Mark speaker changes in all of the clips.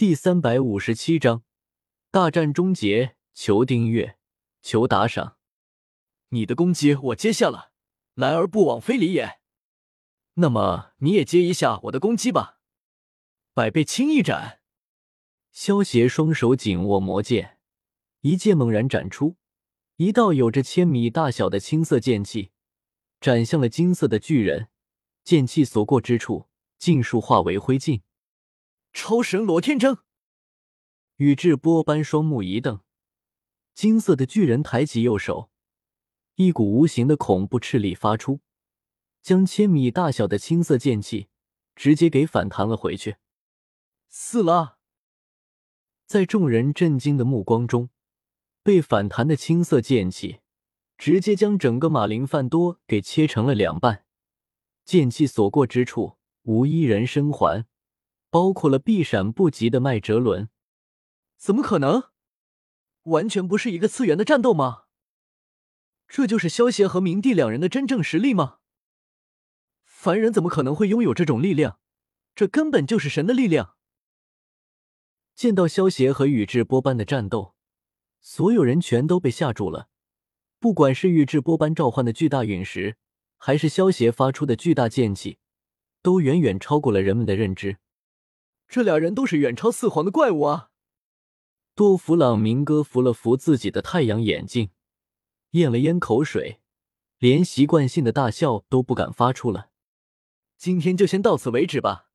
Speaker 1: 第三百五十七章大战终结。求订阅，求打赏。你的攻击我接下了，来而不往非礼也。那么你也接一下我的攻击吧。百倍轻一斩。萧协双手紧握魔剑，一剑猛然斩出，一道有着千米大小的青色剑气斩向了金色的巨人。剑气所过之处，尽数化为灰烬。超神罗天征！宇智波斑双目一瞪，金色的巨人抬起右手，一股无形的恐怖斥力发出，将千米大小的青色剑气直接给反弹了回去。死了！在众人震惊的目光中，被反弹的青色剑气直接将整个马林范多给切成了两半，剑气所过之处，无一人生还。包括了避闪不及的麦哲伦，怎么可能？完全不是一个次元的战斗吗？这就是萧协和明帝两人的真正实力吗？凡人怎么可能会拥有这种力量？这根本就是神的力量！见到萧协和宇智波斑的战斗，所有人全都被吓住了。不管是宇智波斑召唤的巨大陨石，还是萧协发出的巨大剑气，都远远超过了人们的认知。这俩人都是远超四皇的怪物啊！多弗朗明哥扶了扶自己的太阳眼镜，咽了咽口水，连习惯性的大笑都不敢发出了。今天就先到此为止吧，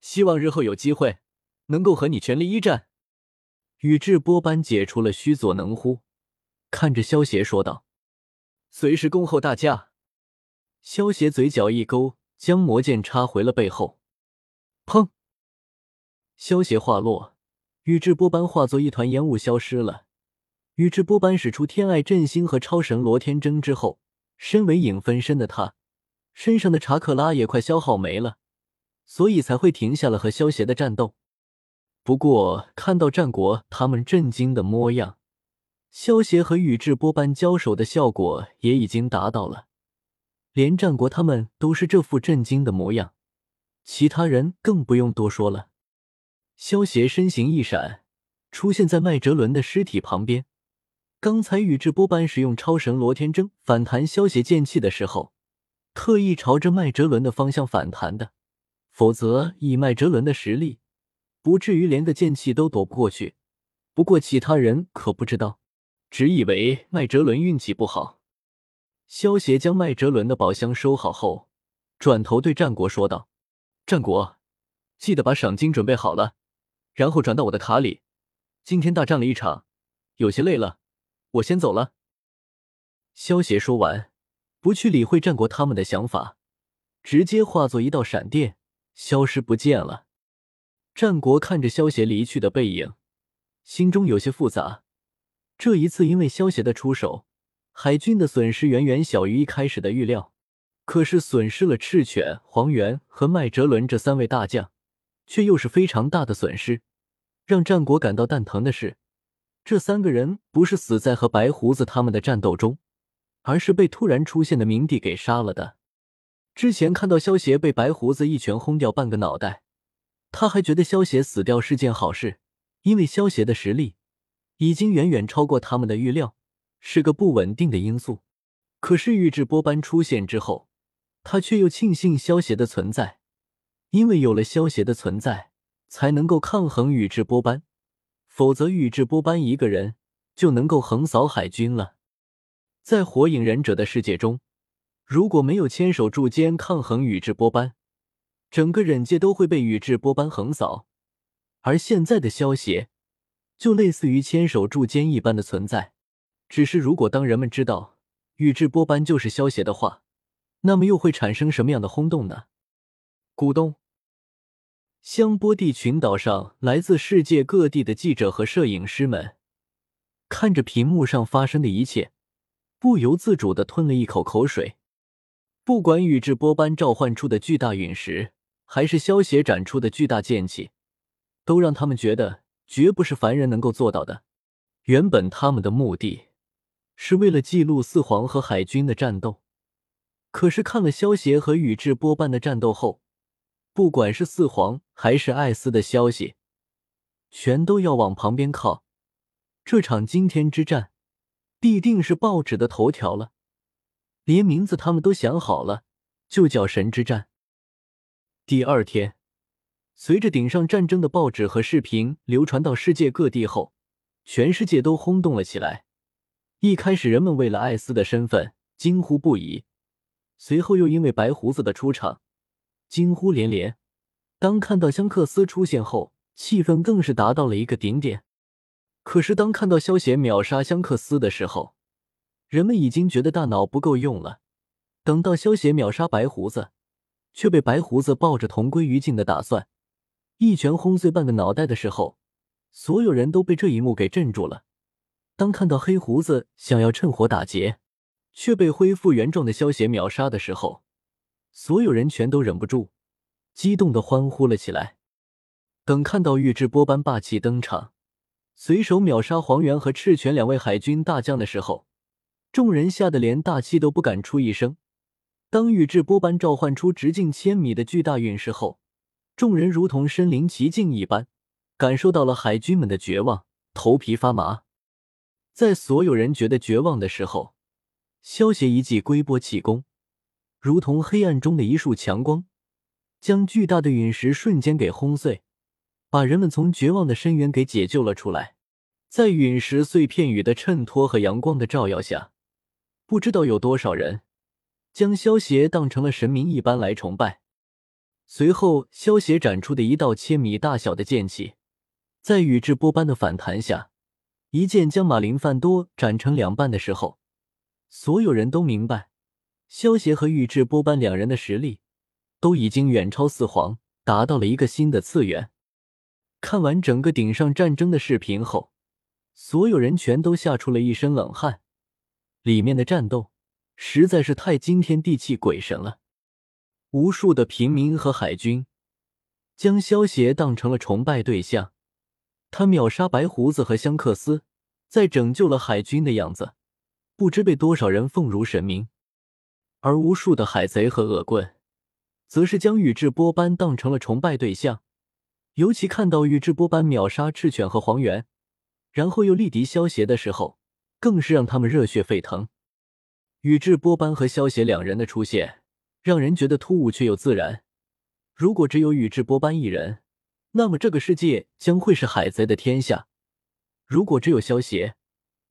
Speaker 1: 希望日后有机会能够和你全力一战。宇智波斑解除了须佐能乎，看着萧协说道：“随时恭候大驾。”萧协嘴角一勾，将魔剑插回了背后，砰！萧协话落，宇智波斑化作一团烟雾消失了。宇智波斑使出天爱振星和超神罗天征之后，身为影分身的他，身上的查克拉也快消耗没了，所以才会停下了和萧协的战斗。不过看到战国他们震惊的模样，萧协和宇智波斑交手的效果也已经达到了，连战国他们都是这副震惊的模样，其他人更不用多说了。萧邪身形一闪，出现在麦哲伦的尸体旁边。刚才宇智波斑使用超神罗天征反弹萧邪剑气的时候，特意朝着麦哲伦的方向反弹的，否则以麦哲伦的实力，不至于连个剑气都躲不过去。不过其他人可不知道，只以为麦哲伦运气不好。萧邪将麦哲伦的宝箱收好后，转头对战国说道：“战国，记得把赏金准备好了。”然后转到我的卡里。今天大战了一场，有些累了，我先走了。萧协说完，不去理会战国他们的想法，直接化作一道闪电，消失不见了。战国看着萧协离去的背影，心中有些复杂。这一次，因为萧协的出手，海军的损失远远小于一开始的预料。可是，损失了赤犬、黄猿和麦哲伦这三位大将。却又是非常大的损失。让战国感到蛋疼的是，这三个人不是死在和白胡子他们的战斗中，而是被突然出现的明帝给杀了的。之前看到萧协被白胡子一拳轰掉半个脑袋，他还觉得萧协死掉是件好事，因为萧协的实力已经远远超过他们的预料，是个不稳定的因素。可是宇智波斑出现之后，他却又庆幸萧协的存在。因为有了萧协的存在，才能够抗衡宇智波斑，否则宇智波斑一个人就能够横扫海军了。在火影忍者的世界中，如果没有千手柱间抗衡宇智波斑，整个忍界都会被宇智波斑横扫。而现在的萧协，就类似于千手柱间一般的存在。只是如果当人们知道宇智波斑就是萧协的话，那么又会产生什么样的轰动呢？咕咚。香波地群岛上，来自世界各地的记者和摄影师们看着屏幕上发生的一切，不由自主的吞了一口口水。不管宇智波斑召唤出的巨大陨石，还是萧协展出的巨大剑气，都让他们觉得绝不是凡人能够做到的。原本他们的目的是为了记录四皇和海军的战斗，可是看了萧协和宇智波斑的战斗后，不管是四皇还是艾斯的消息，全都要往旁边靠。这场惊天之战必定是报纸的头条了，连名字他们都想好了，就叫神之战。第二天，随着顶上战争的报纸和视频流传到世界各地后，全世界都轰动了起来。一开始，人们为了艾斯的身份惊呼不已，随后又因为白胡子的出场惊呼连连。当看到香克斯出现后，气氛更是达到了一个顶点。可是，当看到萧协秒杀香克斯的时候，人们已经觉得大脑不够用了。等到萧协秒杀白胡子，却被白胡子抱着同归于尽的打算，一拳轰碎半个脑袋的时候，所有人都被这一幕给镇住了。当看到黑胡子想要趁火打劫，却被恢复原状的萧协秒杀的时候，所有人全都忍不住激动的欢呼了起来。等看到宇智波斑霸气登场，随手秒杀黄猿和赤犬两位海军大将的时候，众人吓得连大气都不敢出一声。当宇智波斑召唤出直径千米的巨大陨石后，众人如同身临其境一般，感受到了海军们的绝望，头皮发麻。在所有人觉得绝望的时候，萧协一记龟波气功，如同黑暗中的一束强光，将巨大的陨石瞬间给轰碎，把人们从绝望的深渊给解救了出来。在陨石碎片雨的衬托和阳光的照耀下，不知道有多少人将萧协当成了神明一般来崇拜。随后，萧协展出的一道千米大小的剑气，在宇智波斑的反弹下。一剑将马林范多斩成两半的时候，所有人都明白，萧协和宇智波斑两人的实力都已经远超四皇，达到了一个新的次元。看完整个顶上战争的视频后，所有人全都吓出了一身冷汗。里面的战斗实在是太惊天地泣鬼神了，无数的平民和海军将萧协当成了崇拜对象。他秒杀白胡子和香克斯，在拯救了海军的样子，不知被多少人奉如神明。而无数的海贼和恶棍，则是将宇智波斑当成了崇拜对象。尤其看到宇智波斑秒杀赤犬和黄猿，然后又力敌萧协的时候，更是让他们热血沸腾。宇智波斑和萧协两人的出现，让人觉得突兀却又自然。如果只有宇智波斑一人，那么这个世界将会是海贼的天下。如果只有萧协，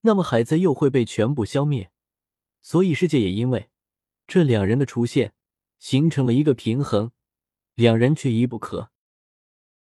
Speaker 1: 那么海贼又会被全部消灭。所以世界也因为这两人的出现形成了一个平衡，两人缺一不可。